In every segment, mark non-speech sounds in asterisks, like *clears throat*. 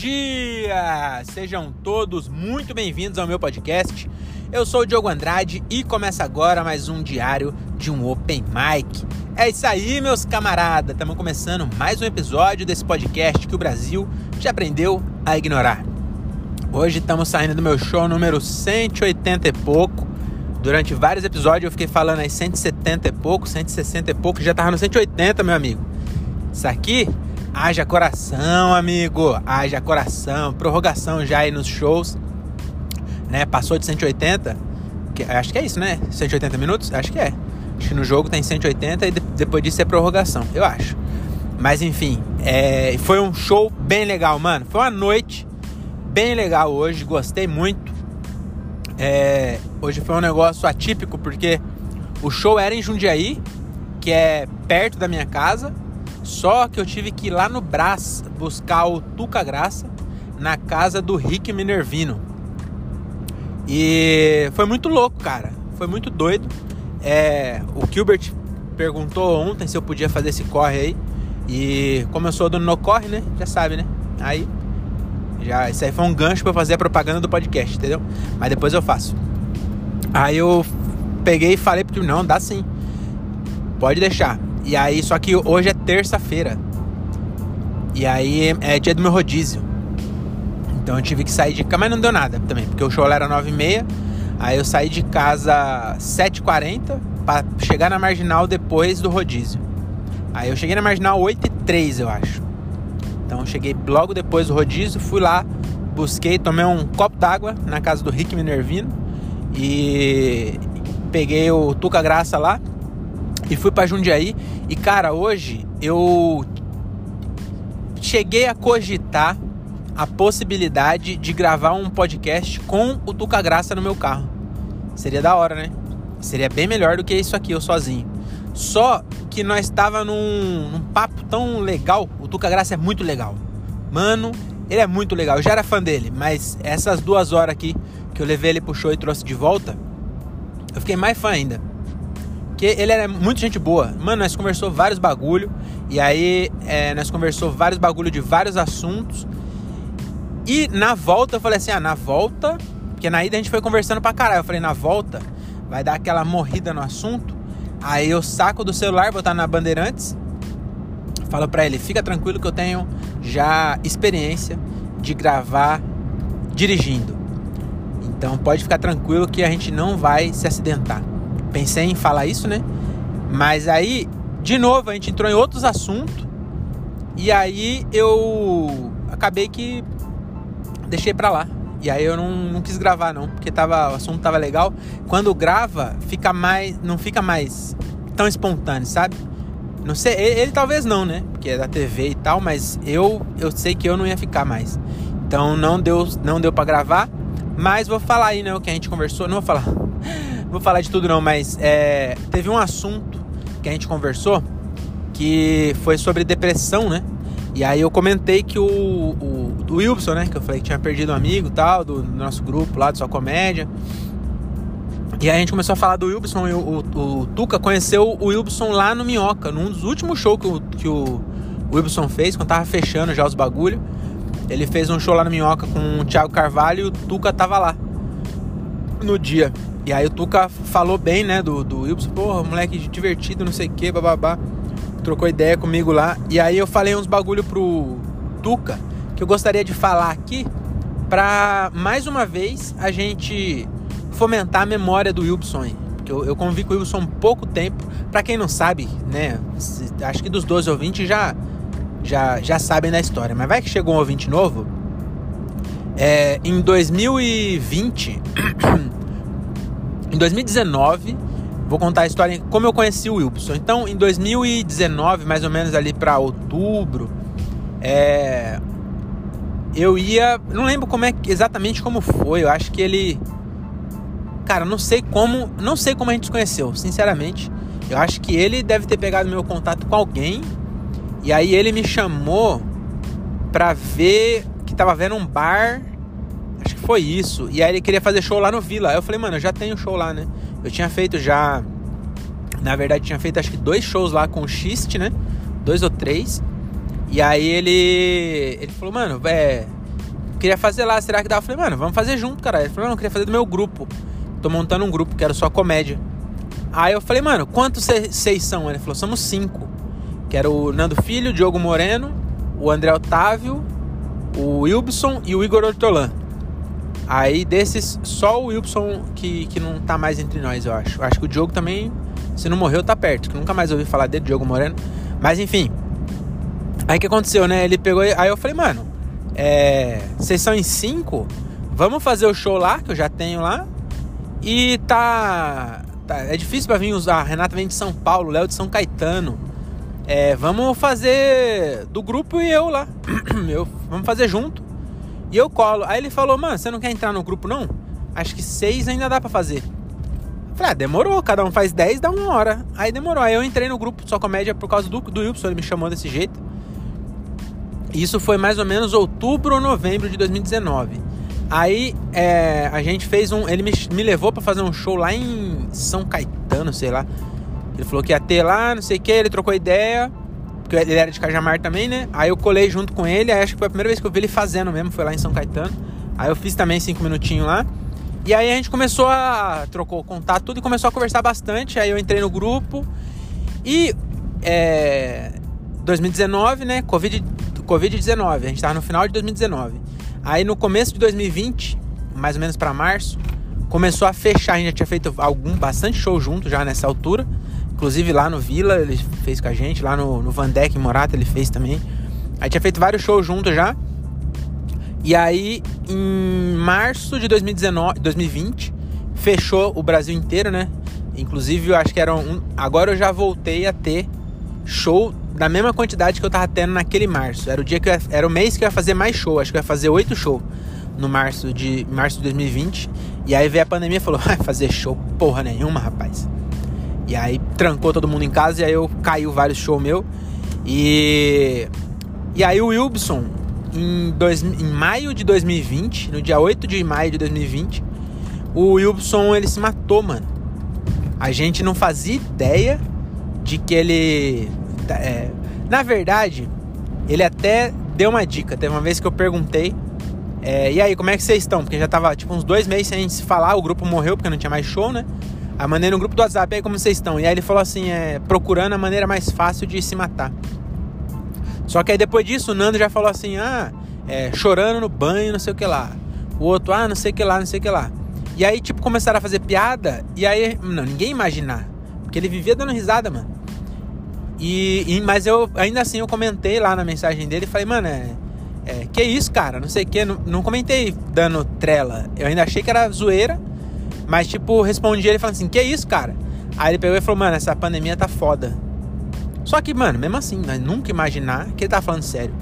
dia! Sejam todos muito bem-vindos ao meu podcast. Eu sou o Diogo Andrade e começa agora mais um diário de um Open Mic. É isso aí, meus camaradas! Estamos começando mais um episódio desse podcast que o Brasil já aprendeu a ignorar. Hoje estamos saindo do meu show número 180 e pouco. Durante vários episódios eu fiquei falando aí 170 e pouco, 160 e pouco, já tava no 180, meu amigo. Isso aqui Haja coração, amigo. Haja coração. Prorrogação já aí nos shows. Né? Passou de 180. Que, acho que é isso, né? 180 minutos? Acho que é. Acho que no jogo tem 180 e depois disso é prorrogação. Eu acho. Mas enfim, é, foi um show bem legal, mano. Foi uma noite bem legal hoje. Gostei muito. É, hoje foi um negócio atípico porque o show era em Jundiaí, que é perto da minha casa. Só que eu tive que ir lá no Brás buscar o Tuca Graça na casa do Rick Minervino. E foi muito louco, cara. Foi muito doido. É, o Gilbert perguntou ontem se eu podia fazer esse corre aí. E como eu sou do No Corre, né? Já sabe, né? Aí. Já, isso aí foi um gancho para fazer a propaganda do podcast, entendeu? Mas depois eu faço. Aí eu peguei e falei pro não, dá sim. Pode deixar. E aí, só que hoje é terça-feira. E aí é dia do meu rodízio. Então eu tive que sair de casa, mas não deu nada também, porque o show era 9h30. Aí eu saí de casa 7h40 para chegar na marginal depois do rodízio. Aí eu cheguei na marginal 8h03, eu acho. Então eu cheguei logo depois do rodízio, fui lá, busquei, tomei um copo d'água na casa do Rick Minervino e peguei o Tuca Graça lá e fui para Jundiaí. E cara, hoje eu cheguei a cogitar a possibilidade de gravar um podcast com o Tuca Graça no meu carro. Seria da hora, né? Seria bem melhor do que isso aqui, eu sozinho. Só que nós estava num, num papo tão legal. O Tuca Graça é muito legal. Mano, ele é muito legal. Eu já era fã dele, mas essas duas horas aqui que eu levei ele pro show e trouxe de volta, eu fiquei mais fã ainda. Porque ele era muito gente boa. Mano, nós conversou vários bagulho. E aí, é, nós conversou vários bagulho de vários assuntos. E na volta, eu falei assim: ah, na volta. Porque na ida a gente foi conversando pra caralho. Eu falei: na volta, vai dar aquela morrida no assunto. Aí eu saco do celular, botar na Bandeirantes. Falo pra ele: fica tranquilo que eu tenho já experiência de gravar dirigindo. Então pode ficar tranquilo que a gente não vai se acidentar pensei em falar isso, né? Mas aí, de novo, a gente entrou em outros assuntos. E aí eu acabei que deixei pra lá. E aí eu não, não quis gravar não, porque tava, o assunto tava legal. Quando grava, fica mais. não fica mais tão espontâneo, sabe? Não sei, ele, ele, talvez não, né? Porque é da TV e tal, mas eu eu sei que eu não ia ficar mais. Então não deu não deu para gravar, mas vou falar aí, né, o que a gente conversou, não vou falar vou falar de tudo não, mas é, teve um assunto que a gente conversou que foi sobre depressão, né? E aí eu comentei que o, o, Wilson, né? Que eu falei que tinha perdido um amigo tal, do, do nosso grupo lá, de sua comédia. E aí a gente começou a falar do Wilson e o, o, o, Tuca conheceu o Wilson lá no Minhoca, num dos últimos shows que o, que o Wilson fez, quando tava fechando já os bagulho. Ele fez um show lá no Minhoca com o Thiago Carvalho e o Tuca tava lá no dia. E aí o Tuca falou bem, né, do, do Wilson, porra, moleque divertido, não sei o que, bababá. Trocou ideia comigo lá. E aí eu falei uns bagulho pro Tuca que eu gostaria de falar aqui pra mais uma vez a gente fomentar a memória do Wilson. Porque eu, eu convivi com o Wilson pouco tempo. Pra quem não sabe, né, acho que dos 12 ouvintes já, já, já sabem da história. Mas vai que chegou um ouvinte novo. É, em 2020. *clears throat* Em 2019, vou contar a história como eu conheci o Wilson. Então, em 2019, mais ou menos ali para outubro, é, eu ia, não lembro como é exatamente como foi. Eu acho que ele, cara, não sei como, não sei como a gente se conheceu, sinceramente. Eu acho que ele deve ter pegado meu contato com alguém e aí ele me chamou pra ver que tava vendo um bar Acho que foi isso. E aí ele queria fazer show lá no Vila. Aí eu falei, mano, eu já tenho show lá, né? Eu tinha feito já. Na verdade, tinha feito acho que dois shows lá com o Xiste, né? Dois ou três. E aí ele. Ele falou, mano, é. queria fazer lá, será que dá? Eu falei, mano, vamos fazer junto, cara. Ele falou, não, eu queria fazer do meu grupo. Tô montando um grupo, quero só comédia. Aí eu falei, mano, quantos vocês são? Ele falou, somos cinco. Que era o Nando Filho, o Diogo Moreno, o André Otávio, o Wilson e o Igor Ortolan. Aí desses, só o Wilson que, que não tá mais entre nós, eu acho. Acho que o Diogo também, se não morreu, tá perto. Que nunca mais ouvi falar dele, Diogo Moreno. Mas enfim. Aí o que aconteceu, né? Ele pegou. Aí eu falei, mano, é, vocês são em cinco? Vamos fazer o show lá, que eu já tenho lá. E tá. tá é difícil pra vir usar. A Renata vem de São Paulo, Léo de São Caetano. É, vamos fazer do grupo e eu lá. *clears throat* eu, vamos fazer junto. E eu colo. Aí ele falou, mano, você não quer entrar no grupo não? Acho que seis ainda dá para fazer. Falei, ah, demorou, cada um faz dez, dá uma hora. Aí demorou. Aí eu entrei no grupo Só Comédia por causa do, do Wilson, ele me chamou desse jeito. Isso foi mais ou menos outubro ou novembro de 2019. Aí é, a gente fez um. Ele me, me levou para fazer um show lá em São Caetano, sei lá. Ele falou que ia ter lá, não sei o que, ele trocou ideia. Porque ele era de Cajamar também, né? Aí eu colei junto com ele, aí acho que foi a primeira vez que eu vi ele fazendo mesmo, foi lá em São Caetano. Aí eu fiz também cinco minutinhos lá. E aí a gente começou a. trocou contato tudo e começou a conversar bastante. Aí eu entrei no grupo. E. É, 2019, né? Covid Covid-19, a gente estava no final de 2019. Aí no começo de 2020, mais ou menos para março, começou a fechar. A gente já tinha feito algum bastante show junto já nessa altura. Inclusive lá no Vila, ele fez com a gente, lá no, no Vandeck em Morata ele fez também. Aí tinha feito vários shows juntos já. E aí, em março de 2019, 2020, fechou o Brasil inteiro, né? Inclusive, eu acho que era um. Agora eu já voltei a ter show da mesma quantidade que eu tava tendo naquele março. Era o dia que ia, era o mês que eu ia fazer mais show. Acho que eu ia fazer oito shows no março de março de 2020. E aí veio a pandemia e falou: *laughs* vai fazer show porra nenhuma, rapaz. E aí trancou todo mundo em casa e aí eu caiu vários shows meu. E e aí o Wilson em, dois, em maio de 2020, no dia 8 de maio de 2020, o Wilson ele se matou, mano. A gente não fazia ideia de que ele é, na verdade, ele até deu uma dica. Teve uma vez que eu perguntei. É, e aí, como é que vocês estão? Porque já tava tipo uns dois meses sem se falar, o grupo morreu porque não tinha mais show, né? Aí mandei no grupo do WhatsApp, aí como vocês estão? E aí ele falou assim, é, procurando a maneira mais fácil de se matar. Só que aí depois disso, o Nando já falou assim, ah, é, chorando no banho, não sei o que lá. O outro, ah, não sei o que lá, não sei o que lá. E aí, tipo, começaram a fazer piada, e aí, não, ninguém imaginar. Porque ele vivia dando risada, mano. E, e, mas eu ainda assim eu comentei lá na mensagem dele e falei, mano, é, é, que isso, cara? Não sei o que. Não, não comentei dando trela. Eu ainda achei que era zoeira. Mas, tipo, respondi ele falando assim, que isso, cara? Aí ele pegou e falou, mano, essa pandemia tá foda. Só que, mano, mesmo assim, nós nunca imaginar que ele tá falando sério.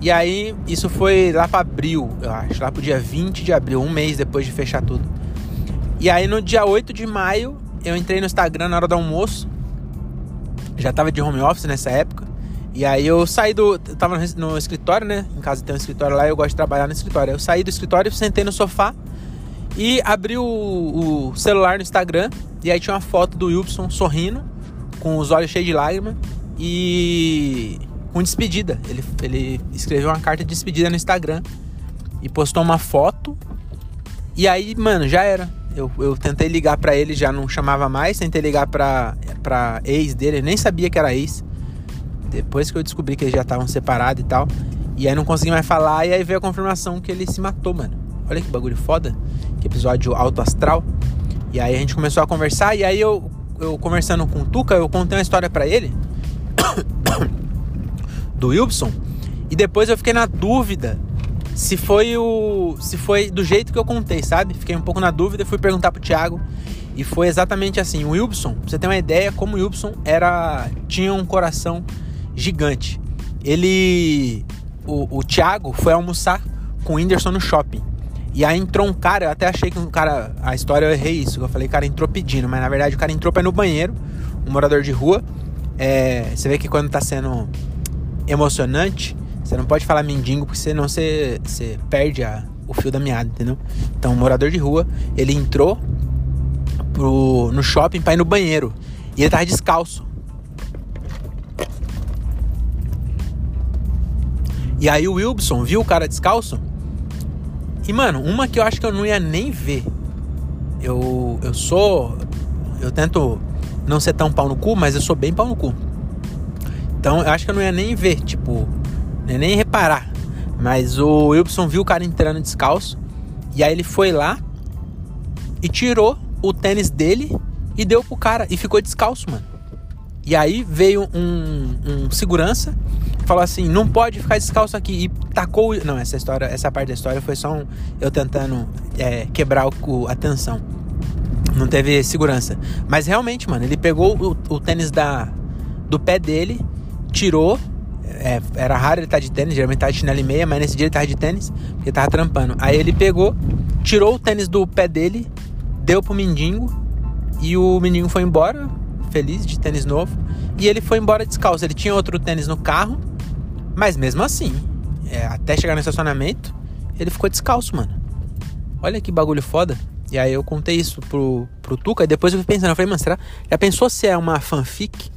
E aí, isso foi lá pra abril, eu acho. Lá pro dia 20 de abril, um mês depois de fechar tudo. E aí, no dia 8 de maio, eu entrei no Instagram na hora do almoço já tava de home office nessa época. E aí eu saí do. Eu tava no, no, escritório, né? Em casa tem um escritório lá, eu gosto de trabalhar no escritório. Eu saí do escritório, sentei no sofá e abri o, o celular no Instagram. E aí tinha uma foto do Wilson sorrindo, com os olhos cheios de lágrimas e com despedida. Ele, ele escreveu uma carta de despedida no Instagram e postou uma foto. E aí, mano, já era. Eu, eu tentei ligar para ele, já não chamava mais. Tentei ligar pra, pra ex dele, nem sabia que era ex. Depois que eu descobri que eles já estavam separados e tal. E aí não consegui mais falar. E aí veio a confirmação que ele se matou, mano. Olha que bagulho foda. Que episódio alto astral. E aí a gente começou a conversar. E aí eu, eu conversando com o Tuca, eu contei uma história para ele. *coughs* do Wilson. E depois eu fiquei na dúvida se foi o se foi do jeito que eu contei, sabe? Fiquei um pouco na dúvida, fui perguntar pro Thiago e foi exatamente assim. O Wilson, pra você ter uma ideia, como o Wilson era tinha um coração gigante. Ele o, o Thiago foi almoçar com o Whindersson no shopping. E aí entrou um cara, eu até achei que um cara. A história eu errei isso. Eu falei, cara entrou pedindo, mas na verdade o cara entrou pra ir no banheiro, um morador de rua. É, você vê que quando tá sendo emocionante, você não pode falar mendigo, porque senão você, você perde a, o fio da meada, entendeu? Então, um morador de rua, ele entrou pro, no shopping pra ir no banheiro. E ele tava descalço. E aí o Wilson viu o cara descalço E, mano, uma que eu acho que eu não ia nem ver. Eu, eu sou. Eu tento não ser tão pau no cu, mas eu sou bem pau no cu. Então eu acho que eu não ia nem ver, tipo, nem reparar. Mas o Wilson viu o cara entrando descalço. E aí ele foi lá e tirou o tênis dele e deu pro cara. E ficou descalço, mano. E aí veio um, um segurança falou assim: não pode ficar descalço aqui. E tacou. Não, essa história, essa parte da história foi só um, eu tentando é, quebrar o, a tensão. Não teve segurança. Mas realmente, mano, ele pegou o, o tênis da, do pé dele, tirou. É, era raro ele estar tá de tênis, geralmente tava de chinelo e meia, mas nesse dia ele tava de tênis, porque tava trampando. Aí ele pegou, tirou o tênis do pé dele, deu pro mendigo, e o mendigo foi embora, feliz de tênis novo. E ele foi embora descalço. Ele tinha outro tênis no carro, mas mesmo assim, é, até chegar no estacionamento, ele ficou descalço, mano. Olha que bagulho foda. E aí eu contei isso pro, pro Tuca e depois eu fui pensando, eu falei, mano, será? Já pensou se é uma fanfic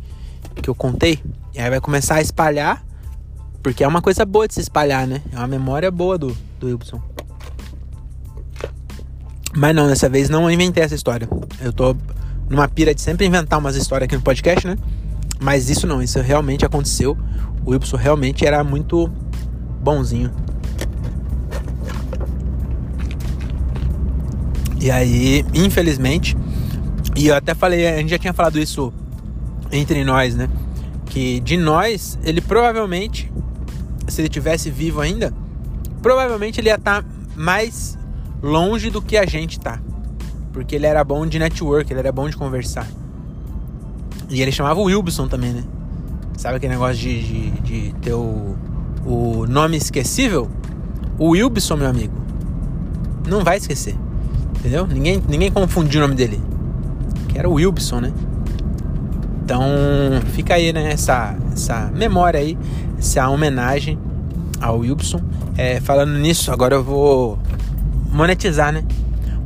que eu contei? E aí vai começar a espalhar, porque é uma coisa boa de se espalhar, né? É uma memória boa do, do Wilson. Mas não, dessa vez não inventei essa história. Eu tô numa pira de sempre inventar umas histórias aqui no podcast, né? Mas isso não, isso realmente aconteceu. O Wilson realmente era muito bonzinho. E aí, infelizmente, e eu até falei, a gente já tinha falado isso entre nós, né? Que de nós, ele provavelmente, se ele tivesse vivo ainda, provavelmente ele ia estar tá mais longe do que a gente tá. Porque ele era bom de network, ele era bom de conversar. E ele chamava o Wilson também, né? Sabe aquele negócio de, de, de ter o, o nome esquecível? O Wilson, meu amigo, não vai esquecer. Entendeu? Ninguém, ninguém confundiu o nome dele. Que era o Wilson, né? Então fica aí, né? Essa, essa memória aí, essa homenagem ao Wilson. É, falando nisso, agora eu vou monetizar, né?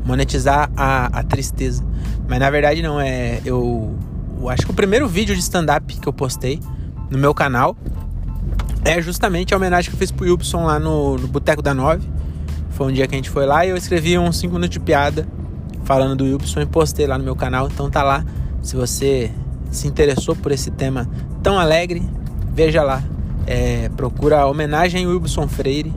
Monetizar a, a tristeza. Mas na verdade não, é. Eu, eu acho que o primeiro vídeo de stand-up que eu postei no meu canal é justamente a homenagem que eu fiz pro Wilson lá no, no Boteco da Nove. Foi um dia que a gente foi lá e eu escrevi uns 5 minutos de piada falando do Wilson e postei lá no meu canal. Então tá lá. Se você se interessou por esse tema tão alegre, veja lá. É, procura a homenagem Wilson Freire.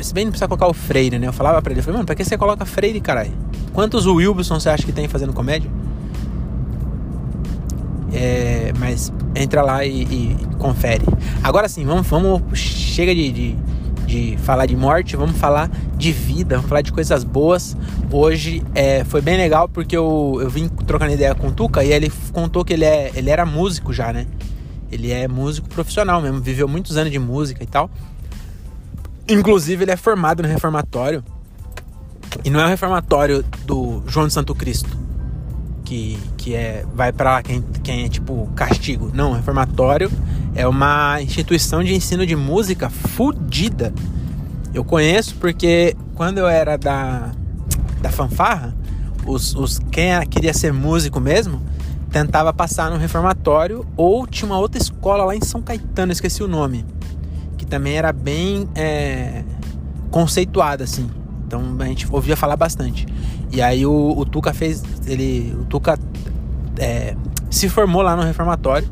Se bem não precisa colocar o Freire, né? Eu falava pra ele, eu falei, mano, pra que você coloca Freire, caralho? Quantos Wilson você acha que tem fazendo comédia? É, mas entra lá e, e, confere. Agora sim, vamos, vamos chega de, de, de, falar de morte, vamos falar de vida, vamos falar de coisas boas. Hoje é, foi bem legal porque eu, eu vim trocando ideia com o Tuca e ele contou que ele, é, ele era músico já, né? Ele é músico profissional mesmo, viveu muitos anos de música e tal. Inclusive, ele é formado no reformatório. E não é o reformatório do João de Santo Cristo que, que é, vai para quem, quem é tipo castigo. Não, reformatório é uma instituição de ensino de música fodida. Eu conheço porque quando eu era da, da fanfarra, os, os, quem queria ser músico mesmo tentava passar no reformatório ou tinha uma outra escola lá em São Caetano, esqueci o nome, que também era bem é, conceituada assim. Então a gente ouvia falar bastante. E aí o, o Tuca fez. Ele. O Tuca é, se formou lá no reformatório,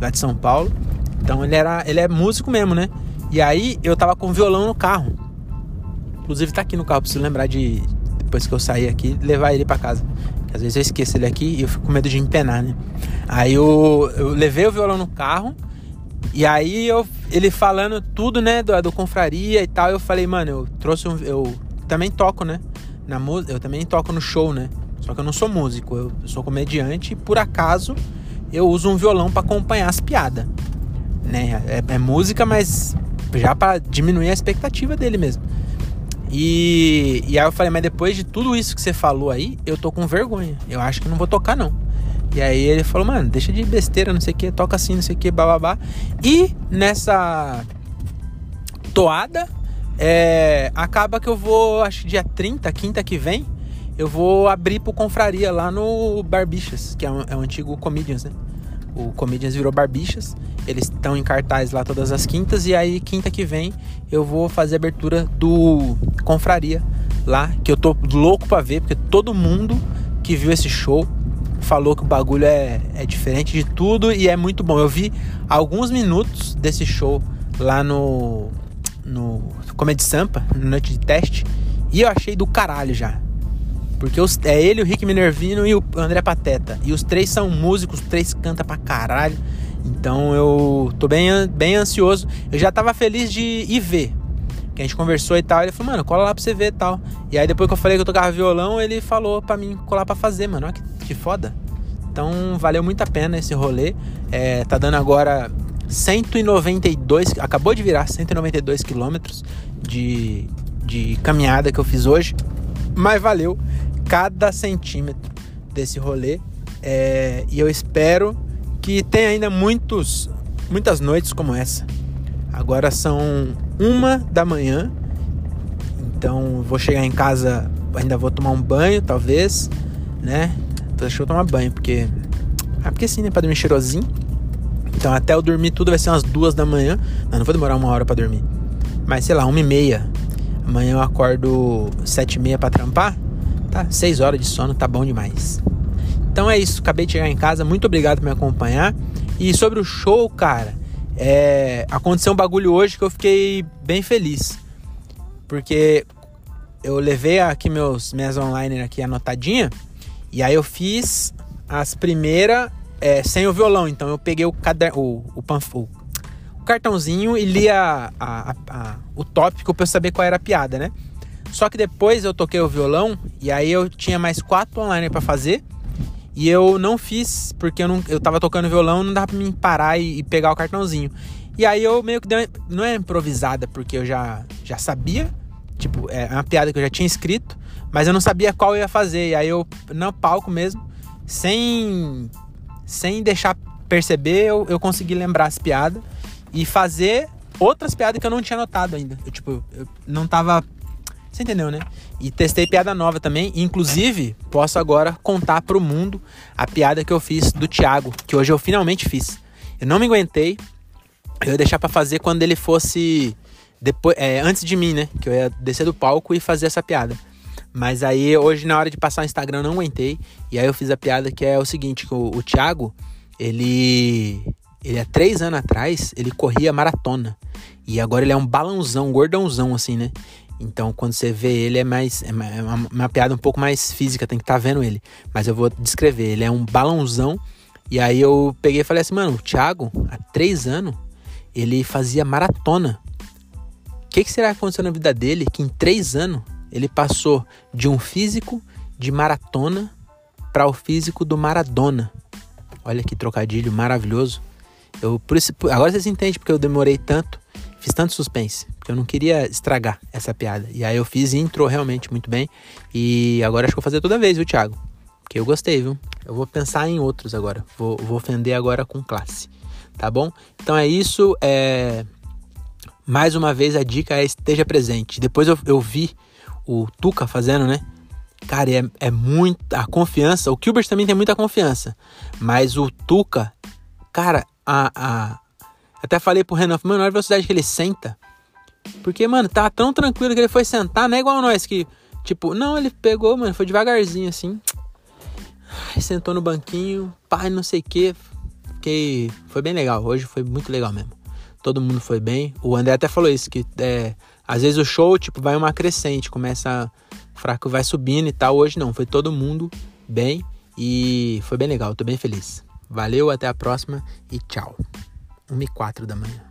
lá de São Paulo. Então ele era. Ele é músico mesmo, né? E aí eu tava com violão no carro. Inclusive tá aqui no carro, preciso lembrar de. Depois que eu sair aqui, levar ele para casa. Às vezes eu esqueço ele aqui e eu fico com medo de empenar, né? Aí eu, eu levei o violão no carro. E aí eu, ele falando tudo, né, do, do confraria e tal, eu falei, mano, eu trouxe um. Eu também toco, né? Na eu também toco no show, né? Só que eu não sou músico, eu sou comediante e por acaso eu uso um violão para acompanhar as piadas. Né? É, é música, mas já para diminuir a expectativa dele mesmo. E, e aí eu falei, mas depois de tudo isso que você falou aí, eu tô com vergonha. Eu acho que não vou tocar, não. E aí ele falou, mano, deixa de besteira, não sei o que, toca assim, não sei o que, bababá. E nessa toada, é, acaba que eu vou, acho que dia 30, quinta que vem, eu vou abrir pro Confraria lá no Barbixas, que é um, é um antigo Comedians, né? O Comedians virou Barbichas. Eles estão em cartaz lá todas as quintas. E aí, quinta que vem, eu vou fazer a abertura do Confraria lá. Que eu tô louco pra ver, porque todo mundo que viu esse show falou que o bagulho é, é diferente de tudo e é muito bom. Eu vi alguns minutos desse show lá no, no Comedy Sampa, no noite de teste, e eu achei do caralho já. Porque os, é ele, o Rick Minervino e o André Pateta. E os três são músicos, os três cantam pra caralho. Então eu tô bem, bem ansioso. Eu já tava feliz de ir ver. Que a gente conversou e tal. Ele falou, mano, cola lá pra você ver e tal. E aí depois que eu falei que eu tocava violão, ele falou pra mim colar pra fazer, mano. Olha que, que foda. Então valeu muito a pena esse rolê. É, tá dando agora 192, acabou de virar 192 quilômetros de, de caminhada que eu fiz hoje. Mas valeu cada centímetro desse rolê. É, e eu espero que tenha ainda muitos, muitas noites como essa. Agora são uma da manhã, então vou chegar em casa, ainda vou tomar um banho, talvez, né? Deixa eu tomar banho, porque. Ah, porque sim, né? Pra dormir cheirosinho. Então até eu dormir tudo vai ser umas duas da manhã. Não vou demorar uma hora para dormir. Mas sei lá, uma e meia. Amanhã eu acordo sete e meia pra trampar. Tá? Seis horas de sono tá bom demais. Então é isso, acabei de chegar em casa. Muito obrigado por me acompanhar. E sobre o show, cara, é... aconteceu um bagulho hoje que eu fiquei bem feliz. Porque eu levei aqui meus minhas online aqui anotadinha. E aí eu fiz as primeiras é, sem o violão. Então eu peguei o, cader... o, o, o cartãozinho e li a, a, a, o tópico pra eu saber qual era a piada, né? Só que depois eu toquei o violão e aí eu tinha mais quatro online para fazer. E eu não fiz, porque eu, não, eu tava tocando violão, não dava pra mim parar e, e pegar o cartãozinho. E aí eu meio que dei, não é improvisada, porque eu já, já sabia, tipo, é uma piada que eu já tinha escrito, mas eu não sabia qual eu ia fazer. E aí eu, no palco mesmo, sem, sem deixar perceber, eu, eu consegui lembrar as piadas e fazer outras piadas que eu não tinha notado ainda. Eu, tipo, eu não tava você entendeu, né? E testei piada nova também. Inclusive, posso agora contar pro mundo a piada que eu fiz do Thiago, que hoje eu finalmente fiz. Eu não me aguentei. Eu ia deixar para fazer quando ele fosse depois, é, antes de mim, né? Que eu ia descer do palco e fazer essa piada. Mas aí hoje na hora de passar o Instagram eu não aguentei. E aí eu fiz a piada que é o seguinte, que o, o Thiago, ele ele há três anos atrás, ele corria maratona. E agora ele é um balãozão, gordãozão, assim, né? Então, quando você vê ele, é mais. É uma, é uma piada um pouco mais física, tem que estar tá vendo ele. Mas eu vou descrever. Ele é um balãozão. E aí eu peguei e falei assim, mano, o Thiago, há três anos, ele fazia maratona. O que, que será que aconteceu na vida dele que em três anos ele passou de um físico de maratona para o físico do Maradona? Olha que trocadilho maravilhoso. Eu, por isso, agora vocês entendem porque eu demorei tanto Fiz tanto suspense, porque eu não queria estragar essa piada. E aí eu fiz e entrou realmente muito bem. E agora acho que vou fazer toda vez, viu, Thiago? Porque eu gostei, viu? Eu vou pensar em outros agora. Vou, vou ofender agora com classe. Tá bom? Então é isso. É... Mais uma vez a dica é esteja presente. Depois eu, eu vi o Tuca fazendo, né? Cara, é, é muita a confiança. O Gilbert também tem muita confiança. Mas o Tuca, cara, a, a, até falei pro Renan, mano, olha a velocidade que ele senta. Porque, mano, tá tão tranquilo que ele foi sentar, não é igual nós que, tipo, não, ele pegou, mano, foi devagarzinho assim. Aí sentou no banquinho, pai, não sei o que. Fiquei. Foi bem legal. Hoje foi muito legal mesmo. Todo mundo foi bem. O André até falou isso, que é, às vezes o show, tipo, vai uma crescente, começa fraco, vai subindo e tal. Hoje não, foi todo mundo bem e foi bem legal. Tô bem feliz. Valeu, até a próxima e tchau. 1 e 4 da manhã.